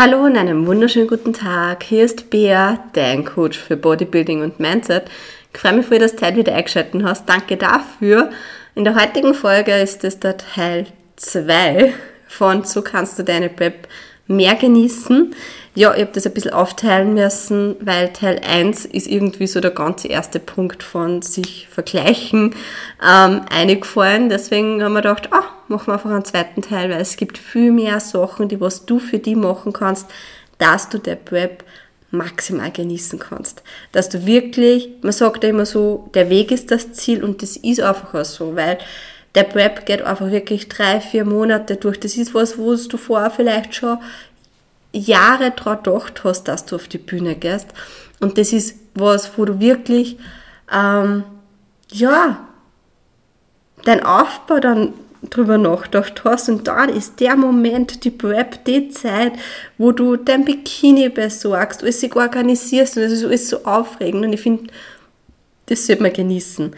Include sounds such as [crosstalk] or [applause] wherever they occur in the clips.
Hallo und einen wunderschönen guten Tag. Hier ist Bea, dein Coach für Bodybuilding und Mindset. Ich freue mich voll, dass du Zeit wieder eingeschaltet hast. Danke dafür. In der heutigen Folge ist es der Teil 2 von So kannst du deine Prep mehr genießen. Ja, ich habe das ein bisschen aufteilen müssen, weil Teil 1 ist irgendwie so der ganze erste Punkt von sich vergleichen ähm, eingefallen. Deswegen haben wir gedacht, ah, machen wir einfach einen zweiten Teil, weil es gibt viel mehr Sachen, die was du für die machen kannst, dass du der Prep maximal genießen kannst. Dass du wirklich, man sagt ja immer so, der Weg ist das Ziel und das ist einfach auch so, weil der Prep geht einfach wirklich drei, vier Monate durch. Das ist was, wo du vorher vielleicht schon Jahre daran gedacht hast, dass du auf die Bühne gehst. Und das ist was, wo du wirklich, ähm, ja, dein Aufbau dann drüber nachgedacht hast und dann ist der Moment, die Prep, die Zeit, wo du dein Bikini besorgst, alles sich organisierst und es ist alles so aufregend und ich finde, das sollte man genießen.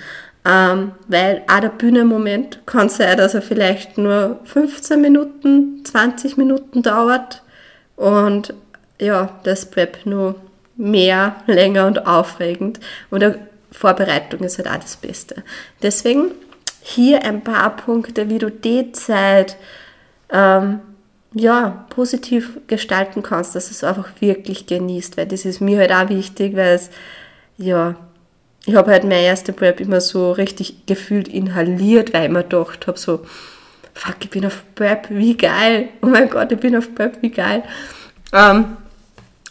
Ähm, weil auch der Bühnenmoment kann sein, dass er vielleicht nur 15 Minuten, 20 Minuten dauert und ja, das Prep nur mehr, [laughs] länger und aufregend. Und die Vorbereitung ist halt auch das Beste. Deswegen hier ein paar Punkte, wie du die Zeit ähm, ja, positiv gestalten kannst, dass du es einfach wirklich genießt, weil das ist mir halt auch wichtig, weil es, ja, ich habe halt meine erste Prep immer so richtig gefühlt inhaliert, weil ich mir gedacht habe, so, fuck, ich bin auf Prep, wie geil. Oh mein Gott, ich bin auf Prep, wie geil. Ähm,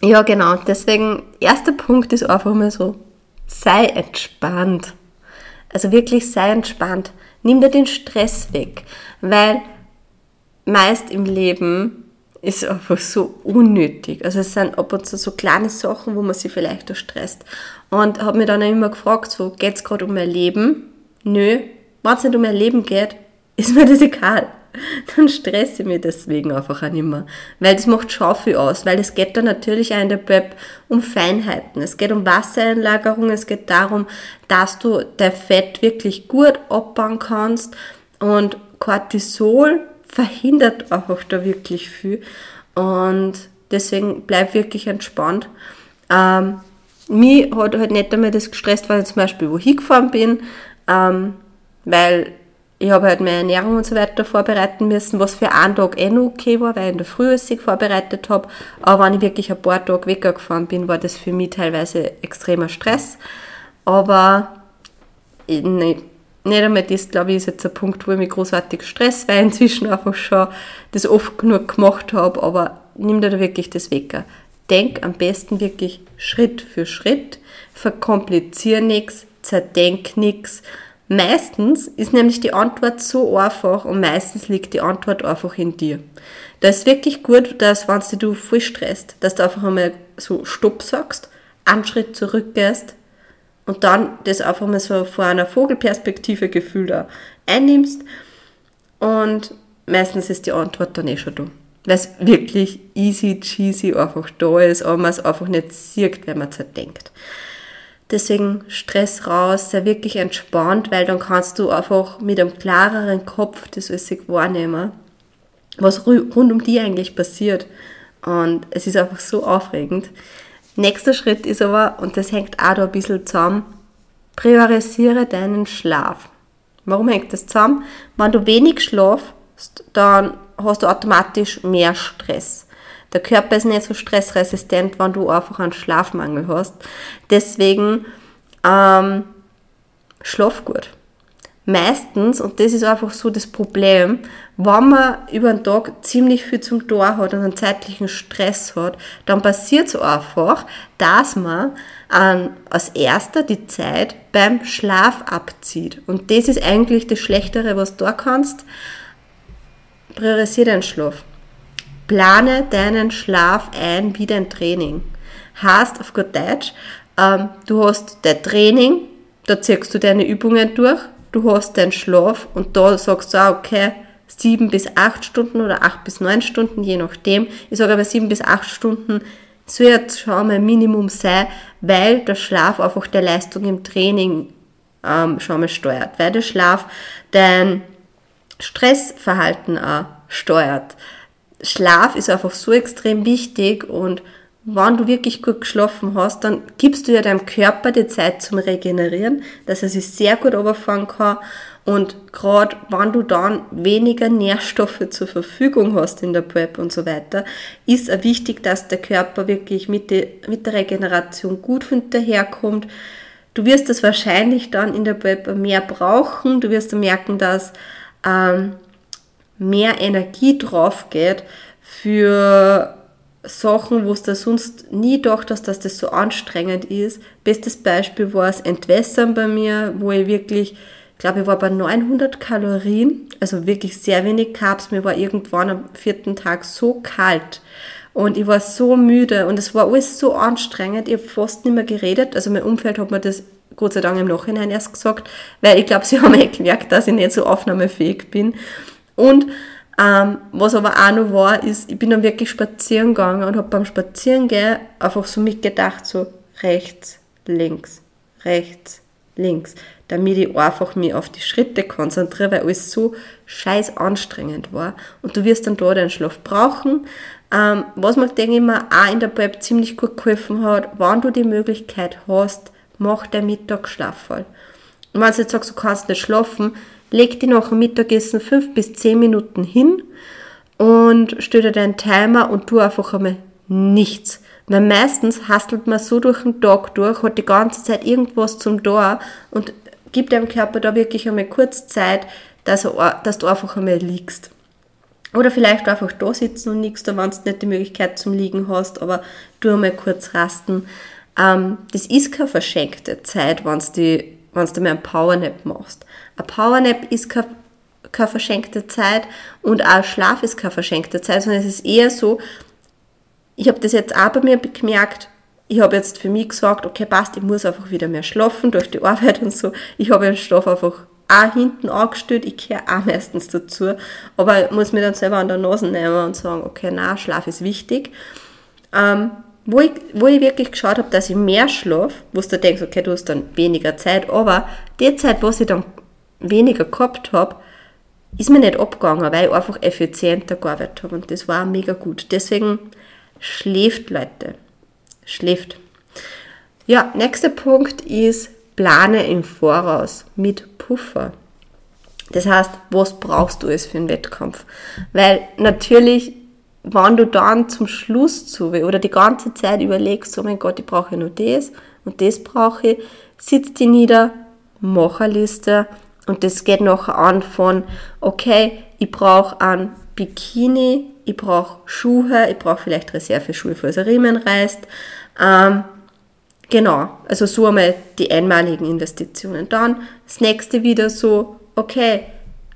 ja, genau. Deswegen, erster Punkt ist einfach mal so, sei entspannt. Also wirklich sei entspannt. Nimm dir den Stress weg, weil meist im Leben ist einfach so unnötig. Also es sind ab und zu so kleine Sachen, wo man sich vielleicht auch stresst. Und habe mir dann immer gefragt, so, geht es gerade um mein Leben? Nö. Wenn es nicht um mein Leben geht, ist mir das egal. Dann stresse ich mich deswegen einfach auch nicht mehr. Weil das macht schon viel aus. Weil es geht dann natürlich auch in der Prep um Feinheiten. Es geht um Wassereinlagerung. Es geht darum, dass du dein Fett wirklich gut abbauen kannst. Und Cortisol verhindert einfach da wirklich viel. Und deswegen bleib wirklich entspannt. Ähm, mich hat halt nicht einmal das gestresst, wenn ich zum Beispiel wo hingefahren bin, ähm, weil ich habe halt meine Ernährung und so weiter vorbereiten müssen, was für einen Tag eh noch okay war, weil ich in der Früh sich vorbereitet habe. Aber wenn ich wirklich ein paar Tage weggefahren bin, war das für mich teilweise extremer Stress. Aber nicht, nicht einmal das, glaube ich, ist jetzt ein Punkt, wo ich mich großartig stress, weil ich inzwischen einfach schon das oft genug gemacht habe. Aber nimm dir da wirklich das Wecker denk am besten wirklich Schritt für Schritt, verkomplizier nichts, zerdenk nichts. Meistens ist nämlich die Antwort so einfach und meistens liegt die Antwort einfach in dir. Da ist wirklich gut, dass wenn du voll stresst, dass du einfach einmal so Stopp sagst, einen Schritt zurückgehst und dann das einfach mal so vor einer Vogelperspektive gefühlt einnimmst und meistens ist die Antwort dann eh schon da weil es wirklich easy cheesy einfach da ist, aber man es einfach nicht sieht, wenn man es halt denkt. Deswegen Stress raus, sei wirklich entspannt, weil dann kannst du einfach mit einem klareren Kopf das alles wahrnehmen, was rund um die eigentlich passiert. Und es ist einfach so aufregend. Nächster Schritt ist aber, und das hängt auch da ein bisschen zusammen, priorisiere deinen Schlaf. Warum hängt das zusammen? Wenn du wenig schlafst, dann hast du automatisch mehr Stress. Der Körper ist nicht so stressresistent, wenn du einfach einen Schlafmangel hast. Deswegen ähm, schlaf gut. Meistens, und das ist einfach so das Problem, wenn man über den Tag ziemlich viel zum Tor hat und einen zeitlichen Stress hat, dann passiert es einfach, dass man ähm, als erster die Zeit beim Schlaf abzieht. Und das ist eigentlich das Schlechtere, was du da kannst priorisiere deinen Schlaf. Plane deinen Schlaf ein wie dein Training. Heißt auf gut Deutsch, ähm, du hast dein Training, da ziehst du deine Übungen durch, du hast deinen Schlaf und da sagst du auch, okay, sieben bis acht Stunden oder acht bis neun Stunden, je nachdem. Ich sage aber sieben bis acht Stunden soll jetzt schon mal Minimum sein, weil der Schlaf einfach der Leistung im Training ähm, schon mal steuert. Weil der Schlaf dein Stressverhalten auch steuert. Schlaf ist einfach so extrem wichtig und wenn du wirklich gut geschlafen hast, dann gibst du ja deinem Körper die Zeit zum Regenerieren, dass er sich sehr gut runterfahren kann. Und gerade wenn du dann weniger Nährstoffe zur Verfügung hast in der Prep und so weiter, ist es wichtig, dass der Körper wirklich mit, die, mit der Regeneration gut hinterherkommt. Du wirst das wahrscheinlich dann in der Prep mehr brauchen. Du wirst merken, dass ähm, mehr Energie drauf geht für Sachen, wo es da sonst nie gedacht hast, dass das so anstrengend ist. Bestes Beispiel war das Entwässern bei mir, wo ich wirklich, ich glaube, ich war bei 900 Kalorien, also wirklich sehr wenig Carbs. Mir war irgendwann am vierten Tag so kalt und ich war so müde und es war alles so anstrengend. Ich habe fast nicht mehr geredet. Also mein Umfeld hat mir das Gott sei Dank im Nachhinein erst gesagt, weil ich glaube, [laughs] sie haben eh gemerkt, dass ich nicht so aufnahmefähig bin. Und ähm, was aber auch noch war, ist, ich bin dann wirklich spazieren gegangen und habe beim Spazierengehen einfach so mitgedacht, so rechts, links, rechts, links, damit ich einfach mich auf die Schritte konzentriere, weil alles so scheiß anstrengend war. Und du wirst dann da deinen Schlaf brauchen. Ähm, was mir, denke ich mal, auch in der Prep ziemlich gut geholfen hat, wenn du die Möglichkeit hast, mach dein Mittagsschlaf voll. Und wenn du jetzt sagst, du kannst nicht schlafen, leg dich nach dem Mittagessen fünf bis zehn Minuten hin und stell dir deinen Timer und tu einfach einmal nichts. Weil meistens hastelt man so durch den Tag durch, hat die ganze Zeit irgendwas zum Tor und gibt deinem Körper da wirklich einmal kurz Zeit, dass, er, dass du einfach einmal liegst. Oder vielleicht einfach da sitzen und nichts, da wenn du nicht die Möglichkeit zum Liegen hast, aber du einmal kurz rasten. Ähm, das ist keine verschenkte Zeit, wenn du, wenn du mal einen Powernap machst. Ein Powernap ist keine, keine verschenkte Zeit und auch Schlaf ist keine verschenkte Zeit, sondern es ist eher so, ich habe das jetzt auch bei mir gemerkt, ich habe jetzt für mich gesagt, okay, passt, ich muss einfach wieder mehr schlafen durch die Arbeit und so. Ich habe den Stoff einfach auch hinten angestellt, ich gehöre auch meistens dazu, aber ich muss mir dann selber an der Nase nehmen und sagen, okay, na, Schlaf ist wichtig. Ähm, wo, ich, wo ich wirklich geschaut habe, dass ich mehr schlafe, wo du denkst, okay, du hast dann weniger Zeit, aber die Zeit, was ich dann weniger gehabt habe, ist mir nicht abgegangen, weil ich einfach effizienter gearbeitet habe und das war mega gut. Deswegen schläft, Leute. Schläft. Ja, nächster Punkt ist, plane im Voraus mit Puffer. Das heißt, was brauchst du es für einen Wettkampf? Weil natürlich, wenn du dann zum Schluss zu oder die ganze Zeit überlegst, oh mein Gott, ich brauche nur das und das brauche ich, sitzt die nieder, mach eine Liste, und das geht nachher an von, okay, ich brauche ein Bikini, ich brauche Schuhe, ich brauche vielleicht Reserveschuhe, falls der Riemen reißt. Ähm, genau, also so einmal die einmaligen Investitionen. Dann das nächste wieder so, okay,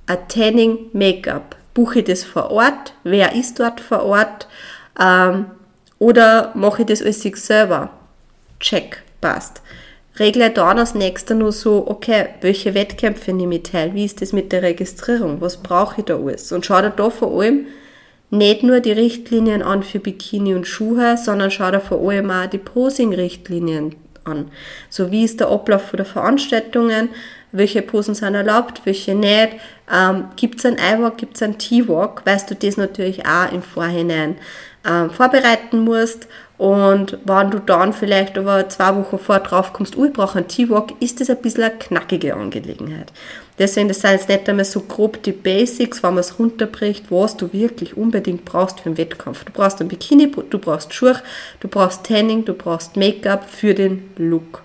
ein Tanning Make-up. Buche ich das vor Ort? Wer ist dort vor Ort? Ähm, oder mache ich das alles selber? Check, passt regle dann als nächster nur so, okay, welche Wettkämpfe nehme ich teil? Wie ist das mit der Registrierung? Was brauche ich da alles? Und schau dir da vor allem nicht nur die Richtlinien an für Bikini und Schuhe, sondern schau dir vor allem auch die Posing-Richtlinien an. So wie ist der Ablauf der Veranstaltungen, welche Posen sind erlaubt, welche nicht, ähm, gibt es einen I-Walk, gibt es einen T-Walk, weißt du das natürlich auch im Vorhinein ähm, vorbereiten musst. Und wenn du dann vielleicht aber zwei Wochen vor drauf kommst, oh, ich brauche einen T-Walk, ist das ein bisschen eine knackige Angelegenheit. Deswegen, das sind jetzt nicht einmal so grob die Basics, wenn man es runterbricht, was du wirklich unbedingt brauchst für einen Wettkampf. Du brauchst ein Bikini, du brauchst Schuhe, du brauchst Tanning, du brauchst Make-up für den Look.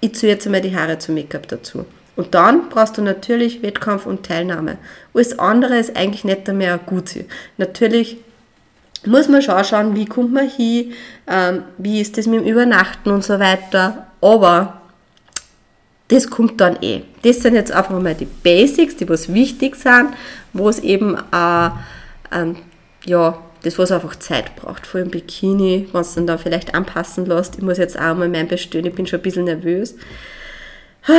Ich ziehe jetzt einmal die Haare zum Make-up dazu. Und dann brauchst du natürlich Wettkampf und Teilnahme. Alles andere ist eigentlich nicht mehr gut. Natürlich muss man schon schauen, wie kommt man hin, ähm, wie ist das mit dem Übernachten und so weiter. Aber das kommt dann eh. Das sind jetzt einfach mal die Basics, die was wichtig sind, wo es eben äh, ähm, ja, das was einfach Zeit braucht, vor allem Bikini, wenn es dann da vielleicht anpassen lässt. Ich muss jetzt auch mal mein bestellen, ich bin schon ein bisschen nervös.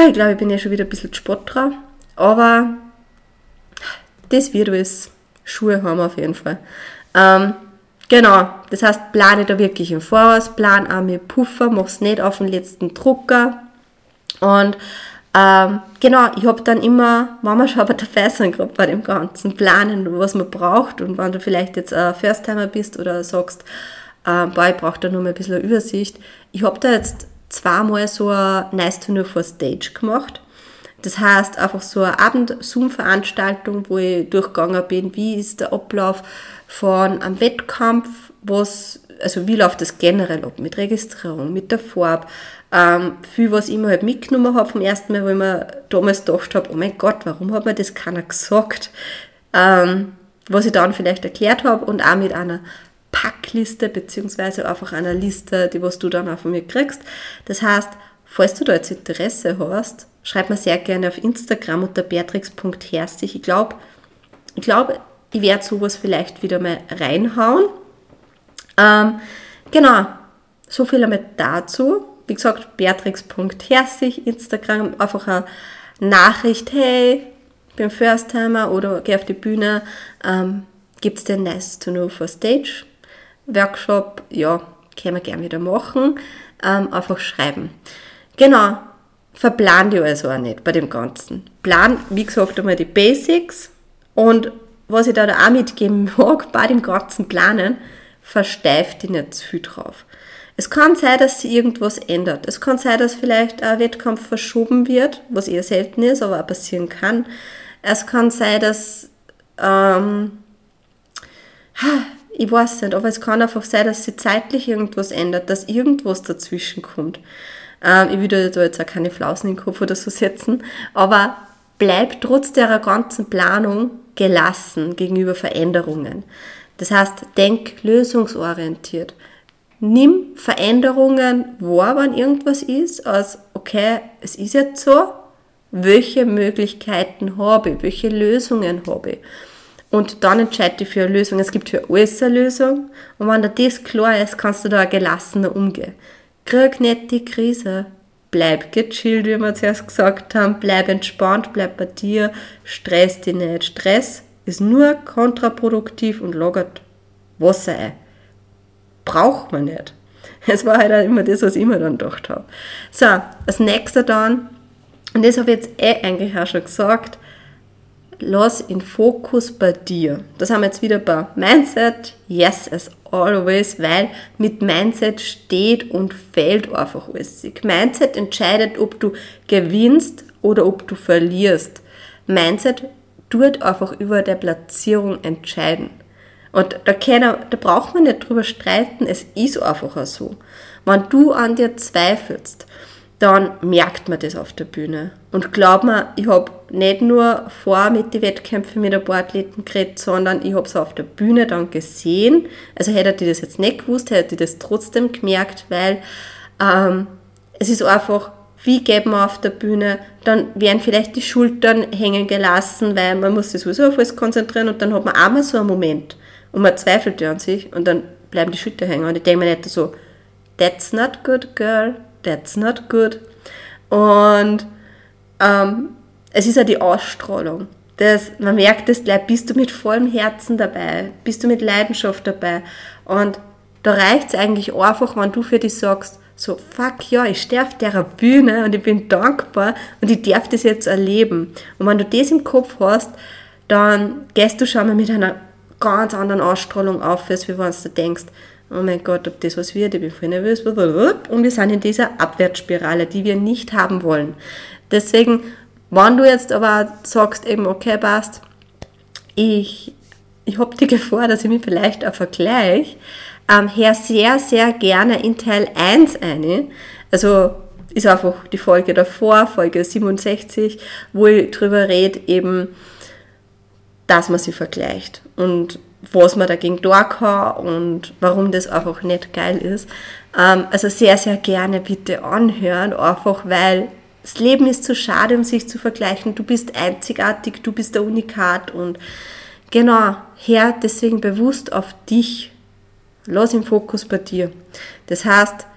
Ich glaube, ich bin ja schon wieder ein bisschen Spott dran, aber das wird alles. Schuhe haben wir auf jeden Fall. Ähm, Genau, das heißt, plane da wirklich im Voraus, plan auch mit Puffer, mach's nicht auf den letzten Drucker und Ähm, genau, ich habe dann immer, wir schon dabei sind, gerade bei dem ganzen Planen, was man braucht und wenn du vielleicht jetzt ein First-Timer bist oder sagst, äh, boah, ich brauche da nur mal ein bisschen Übersicht. Ich habe da jetzt zweimal so ein Nice to Know for Stage gemacht. Das heißt, einfach so eine Abend-Zoom-Veranstaltung, wo ich durchgegangen bin, wie ist der Ablauf von einem Wettkampf, was, also wie läuft das generell ab, mit Registrierung, mit der Farbe, ähm, viel, was ich mir halt mitgenommen habe vom ersten Mal, wo ich mir damals gedacht habe, oh mein Gott, warum hat mir das keiner gesagt? Ähm, was ich dann vielleicht erklärt habe und auch mit einer Packliste beziehungsweise einfach einer Liste, die was du dann auch von mir kriegst. Das heißt, falls du da jetzt Interesse hast, schreib mir sehr gerne auf Instagram unter beatrix.herzig. Ich glaube, ich, glaub, ich werde sowas vielleicht wieder mal reinhauen. Ähm, genau, so viel einmal dazu. Wie gesagt, beatrix.herzig, Instagram, einfach eine Nachricht, hey, ich bin First-Timer oder geh auf die Bühne, ähm, gibt es den Nice to Know for Stage Workshop? Ja, können wir gerne wieder machen, ähm, einfach schreiben. Genau, verplan die also auch nicht bei dem Ganzen. Plan, wie gesagt, einmal die Basics und was ich da auch mitgeben [laughs] mag bei dem ganzen Planen, versteift die nicht zu viel drauf. Es kann sein, dass sich irgendwas ändert. Es kann sein, dass vielleicht ein Wettkampf verschoben wird, was eher selten ist, aber auch passieren kann. Es kann sein, dass, ähm, [sighs] ich weiß nicht, aber es kann einfach sein, dass sich zeitlich irgendwas ändert, dass irgendwas dazwischen kommt. Ähm, ich würde da jetzt auch keine Flausen in den Kopf oder so setzen, aber bleib trotz der ganzen Planung gelassen gegenüber Veränderungen. Das heißt, denk lösungsorientiert nimm Veränderungen wahr, wenn irgendwas ist, als okay, es ist jetzt so, welche Möglichkeiten habe ich, welche Lösungen habe ich. Und dann entscheide ich für eine Lösung. Es gibt für alles eine Lösung. Und wenn dir das klar ist, kannst du da gelassener umgehen. Krieg nicht die Krise. Bleib gechillt, wie wir zuerst gesagt haben. Bleib entspannt, bleib bei dir. Stress dich nicht. Stress ist nur kontraproduktiv und lagert Wasser ein braucht man nicht. [laughs] Es war halt auch immer das, was ich mir dann gedacht habe. So, als nächster dann, und das habe ich jetzt eh eigentlich auch schon gesagt, lass in Fokus bei dir. Das haben wir jetzt wieder bei Mindset, yes as always, weil mit Mindset steht und fällt einfach alles. Mindset entscheidet, ob du gewinnst oder ob du verlierst. Mindset tut einfach über der Platzierung entscheiden. Und da, kann, da braucht man nicht drüber streiten, es ist einfach so. Wenn du an dir zweifelst, dann merkt man das auf der Bühne. Und glaub mir, ich habe nicht nur vor mit den Wettkämpfen mit ein paar Athleten geredet, sondern ich habe es auf der Bühne dann gesehen. Also hätte die das jetzt nicht gewusst, hätte ich das trotzdem gemerkt, weil ähm, es ist einfach, wie geht man auf der Bühne, dann werden vielleicht die Schultern hängen gelassen, weil man muss sich sowieso auf alles konzentrieren und dann hat man einmal so einen Moment, und man zweifelt ja an sich und dann bleiben die Schütter hängen. Und ich denke mir nicht so, that's not good, girl, that's not good. Und ähm, es ist ja die Ausstrahlung. Das, man merkt es gleich, bist du mit vollem Herzen dabei, bist du mit Leidenschaft dabei. Und da reicht es eigentlich einfach, wenn du für dich sagst, so, fuck ja, ich stehe auf der Bühne und ich bin dankbar und ich darf das jetzt erleben. Und wenn du das im Kopf hast, dann gehst du schon mal mit einer ganz anderen Ausstrahlung auf, als wenn du denkst, oh mein Gott, ob das was wird, ich bin voll nervös, und wir sind in dieser Abwärtsspirale, die wir nicht haben wollen. Deswegen, wenn du jetzt aber sagst eben, okay, passt, ich, ich habe die Gefahr, dass ich mich vielleicht auch vergleiche, ähm, hör sehr, sehr gerne in Teil 1 eine. Also ist einfach die Folge davor, Folge 67, wo ich drüber rede, eben, dass man sie vergleicht und was man dagegen tun kann und warum das einfach nicht geil ist. Ähm, also sehr, sehr gerne bitte anhören, einfach weil das Leben ist zu schade, um sich zu vergleichen. Du bist einzigartig, du bist der Unikat und genau, Herr, deswegen bewusst auf dich. Lass im Fokus bei dir. Das heißt,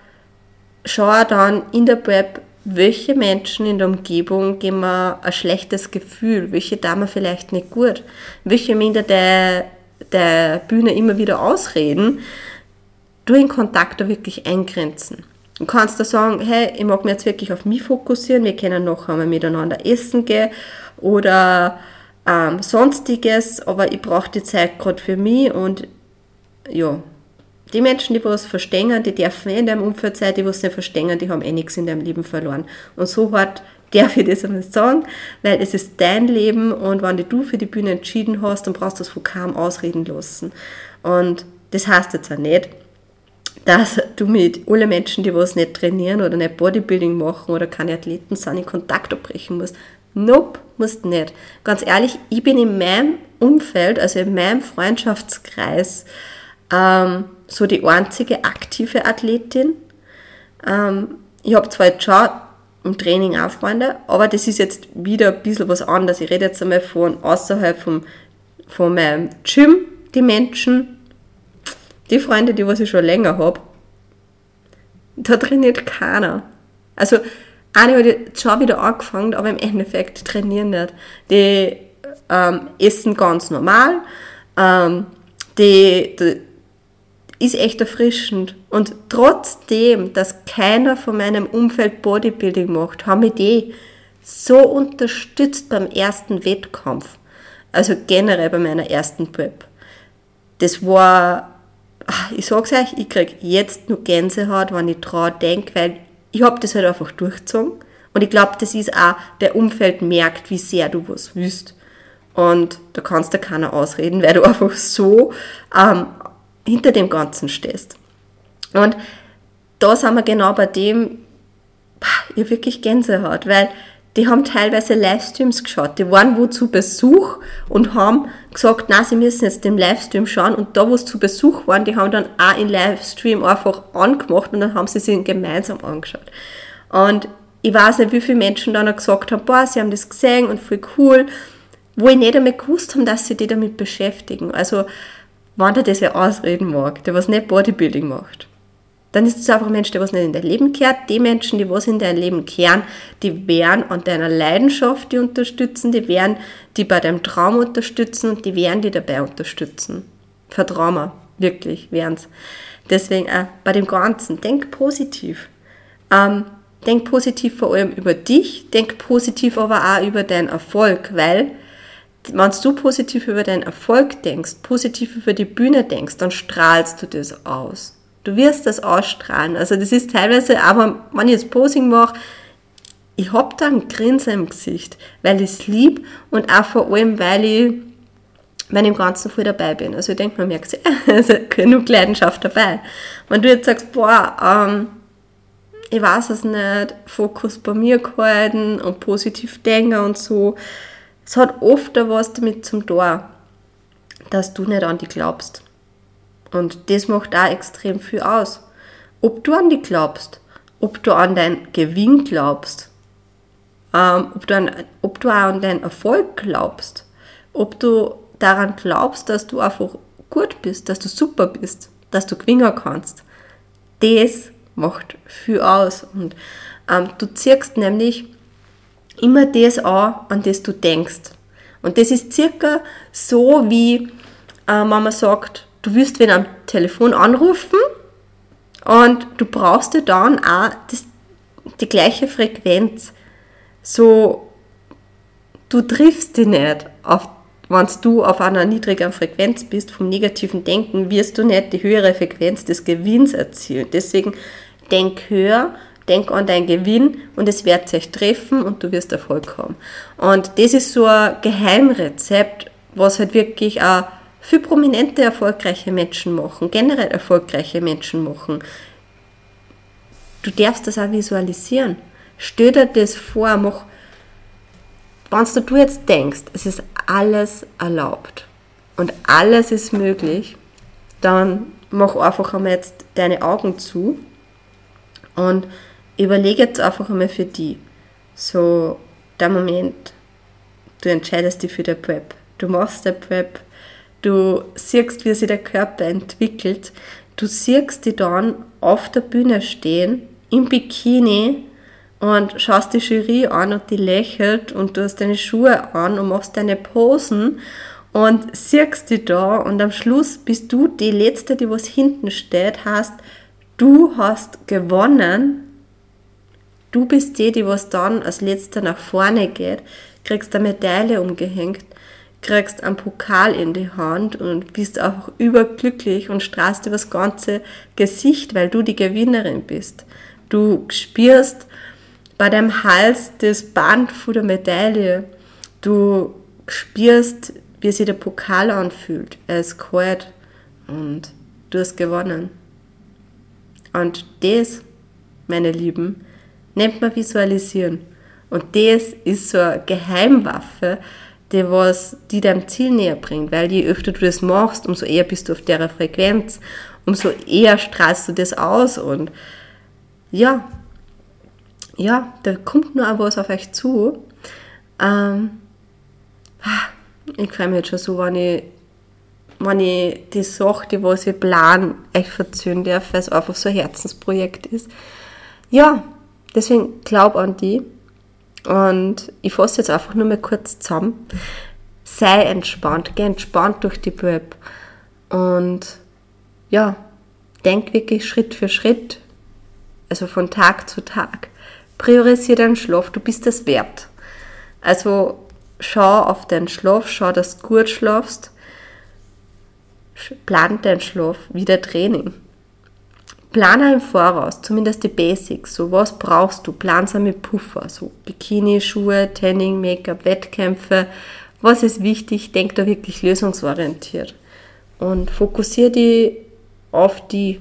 schau dann in der Prep welche Menschen in der Umgebung geben mir ein schlechtes Gefühl, welche da mir vielleicht nicht gut, welche hinter der, Bühne immer wieder ausreden, du in Kontakt da wirklich eingrenzen. Du kannst da sagen, hey, ich mag mich jetzt wirklich auf mich fokussieren, wir können noch einmal miteinander essen gehen oder ähm, sonstiges, aber ich brauche die Zeit gerade für mich und ja, die Menschen, die was verstehen, die dürfen eh in deinem Umfeld sein, die was nicht verstehen, die haben eh nichts in deinem Leben verloren. Und so hart darf ich das einmal sagen, weil es ist dein Leben und wenn du für die Bühne entschieden hast, dann brauchst du das von kaum ausreden lassen. Und das heißt jetzt auch nicht, dass du mit allen Menschen, die was nicht trainieren oder nicht Bodybuilding machen oder keine Athleten sind, in Kontakt abbrechen musst. Nope, musst nicht. Ganz ehrlich, ich bin in meinem Umfeld, also in meinem Freundschaftskreis, ähm, so die einzige aktive Athletin. Ähm, ich habe zwar jetzt schon im Training auch Freunde, aber das ist jetzt wieder ein bisschen was anderes. Ich rede jetzt einmal von außerhalb vom, von meinem Gym, die Menschen, die Freunde, die was ich schon länger habe, da trainiert keiner. Also eine hat jetzt schon wieder angefangen, aber im Endeffekt trainieren nicht. Die ähm, essen ganz normal, ähm, die, die ist echt erfrischend. Und trotzdem, dass keiner von meinem Umfeld Bodybuilding macht, haben mich die so unterstützt beim ersten Wettkampf. Also generell bei meiner ersten Prep. Das war, ich sag's euch, ich krieg jetzt nur Gänsehaut, wenn ich dran denke, weil ich hab das halt einfach durchgezogen. Und ich glaube, das ist auch, der Umfeld merkt, wie sehr du was willst. Und da kannst du keiner ausreden, weil du [laughs] einfach so ähm, hinter dem Ganzen stehst. Und da sind wir genau bei dem, ich wirklich Gänsehaut, weil die haben teilweise Livestreams geschaut. Die waren wo zu Besuch und haben gesagt, na, sie müssen jetzt den Livestream schauen. Und da, wo es zu Besuch waren, die haben dann auch in Livestream einfach angemacht und dann haben sie sich gemeinsam angeschaut. Und ich weiß nicht, wie viele Menschen dann auch gesagt haben, boah, sie haben das gesehen und voll cool, wo ich nicht einmal gewusst habe, dass sie die damit beschäftigen. Also, wenn der das ja ausreden mag, der was nicht Bodybuilding macht, dann ist es einfach ein Mensch, der was nicht in dein Leben kehrt. Die Menschen, die was in dein Leben kehren, die werden an deiner Leidenschaft die unterstützen, die werden die bei deinem Traum unterstützen und die werden die dabei unterstützen. Vertrau mir, wirklich, werden's. Deswegen auch bei dem Ganzen, denk positiv. Ähm, denk positiv vor allem über dich, denk positiv aber auch über deinen Erfolg, weil wenn du positiv über deinen Erfolg denkst, positiv über die Bühne denkst, dann strahlst du das aus. Du wirst das ausstrahlen. Also das ist teilweise, aber wenn ich jetzt Posing mache, ich habe da ein Grinsen im Gesicht, weil ich es lieb und auch vor allem, weil ich bei dem Ganzen voll dabei bin. Also ich denke, man merkt [laughs] also genug Leidenschaft dabei. Wenn du jetzt sagst, boah, ähm, ich weiß es nicht, Fokus bei mir gehalten und positiv denken und so, es hat oft was damit zum tun, dass du nicht an dich glaubst. Und das macht auch extrem viel aus. Ob du an dich glaubst, ob du an deinen Gewinn glaubst, ähm, ob, du an, ob du auch an deinen Erfolg glaubst, ob du daran glaubst, dass du einfach gut bist, dass du super bist, dass du gewinnen kannst. Das macht viel aus. Und ähm, du ziehst nämlich immer das an, an das du denkst. Und das ist circa so, wie äh, Mama sagt, du wirst wen am Telefon anrufen und du brauchst dir dann auch das, die gleiche Frequenz. So, du triffst dich nicht wenn du auf einer niedrigeren Frequenz bist vom negativen Denken, wirst du nicht die höhere Frequenz des Gewinns erzielen. Deswegen denk höher, denk an deinen Gewinn und es wird sich treffen und du wirst Erfolg haben. Und das ist so ein Geheimrezept, was halt wirklich auch für prominente, erfolgreiche Menschen machen, generell erfolgreiche Menschen machen. Du darfst das auch visualisieren. Stell dir das vor, mach, wenn du jetzt denkst, es ist alles erlaubt und alles ist möglich, dann mach einfach einmal jetzt deine Augen zu und überlege jetzt einfach einmal für die, so der Moment, du entscheidest dich für die Prep. Du machst die Prep, du siehst, wie sich der Körper entwickelt, du siehst die dann auf der Bühne stehen, im Bikini und schaust die Jury an und die lächelt und du hast deine Schuhe an und machst deine Posen und siehst die da und am Schluss bist du die Letzte, die was hinten steht, hast du hast gewonnen, du bist die, die was dann als letzter nach vorne geht, kriegst eine Medaille umgehängt, kriegst einen Pokal in die Hand und bist auch überglücklich und strahlst über das ganze Gesicht, weil du die Gewinnerin bist. Du spürst bei deinem Hals das Band von der Medaille. Du spürst, wie sich der Pokal anfühlt. Er ist kalt und du hast gewonnen. Und das, meine Lieben, nennt man Visualisieren. Und das ist so eine Geheimwaffe, die was die deinem Ziel näher bringt, weil je öfter du das machst, umso eher bist du auf der Frequenz, umso eher strahlst du das aus und ja, ja, da kommt nur auch was auf euch zu. Ähm, ich freue mich jetzt schon so, wenn ich, wenn ich die Sache, die was ich plan, euch verzögern darf, weil es einfach so ein Herzensprojekt ist. Ja, deswegen glaub an die. Und ich fasse jetzt einfach nur mal kurz zusammen. Sei entspannt, geh entspannt durch die Web. Und ja, denk wirklich Schritt für Schritt, also von Tag zu Tag. Priorisiere deinen Schlaf, du bist es wert. Also schau auf deinen Schlaf, schau, dass du gut schlafst. Plan deinen Schlaf wie der Training. Plane im Voraus, zumindest die Basics. So, was brauchst du? Plansame Puffer, so Bikini, Schuhe, Tanning, Make-up, Wettkämpfe. Was ist wichtig? Denk da wirklich lösungsorientiert. Und fokussiere dich auf die,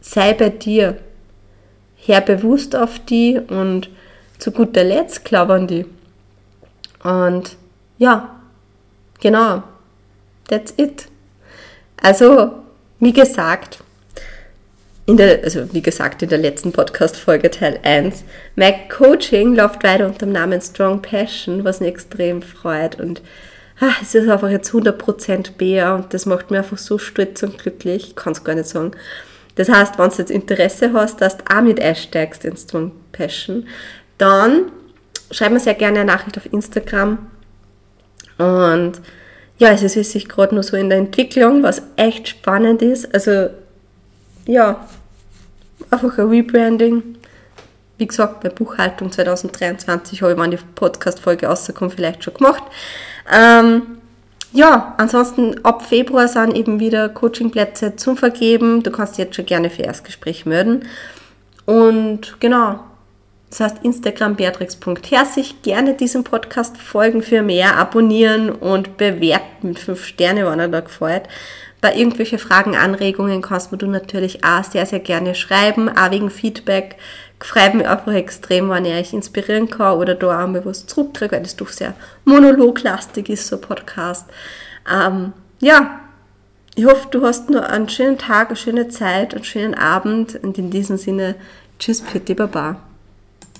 sei bei dir. Hör bewusst auf die und zu guter Letzt an die. Und ja, genau, that's it. Also, wie gesagt, in der, also wie gesagt, in der letzten Podcast-Folge Teil 1. Mein Coaching läuft weiter unter dem Namen Strong Passion, was mich extrem freut. Und ah, es ist einfach jetzt 100% Bär und das macht mir einfach so stolz und glücklich. Ich kann es gar nicht sagen. Das heißt, wenn du jetzt Interesse hast, dass du auch mit einsteigst in Strong Passion, dann schreib mir sehr gerne eine Nachricht auf Instagram. Und ja, es ist sich gerade nur so in der Entwicklung, was echt spannend ist. Also ja, einfach ein Rebranding. Wie gesagt, bei Buchhaltung 2023 habe ich, die Podcast-Folge rauskommt, vielleicht schon gemacht. Ähm, ja, ansonsten ab Februar sind eben wieder Coachingplätze zum Vergeben. Du kannst jetzt schon gerne für Erstgespräch melden. Und genau, das heißt Instagram beatrix.herzig. Gerne diesem Podcast folgen für mehr, abonnieren und bewerten mit 5 Sterne, wenn er da gefällt. Bei irgendwelchen Fragen, Anregungen kannst du natürlich auch sehr, sehr gerne schreiben, auch wegen Feedback. Freut mich einfach extrem, wenn ich euch inspirieren kann oder da auch mal was zurückkriege, weil das doch sehr monologlastig ist, so ein Podcast. Ähm, ja, ich hoffe, du hast nur einen schönen Tag, eine schöne Zeit, einen schönen Abend und in diesem Sinne, tschüss, die Baba.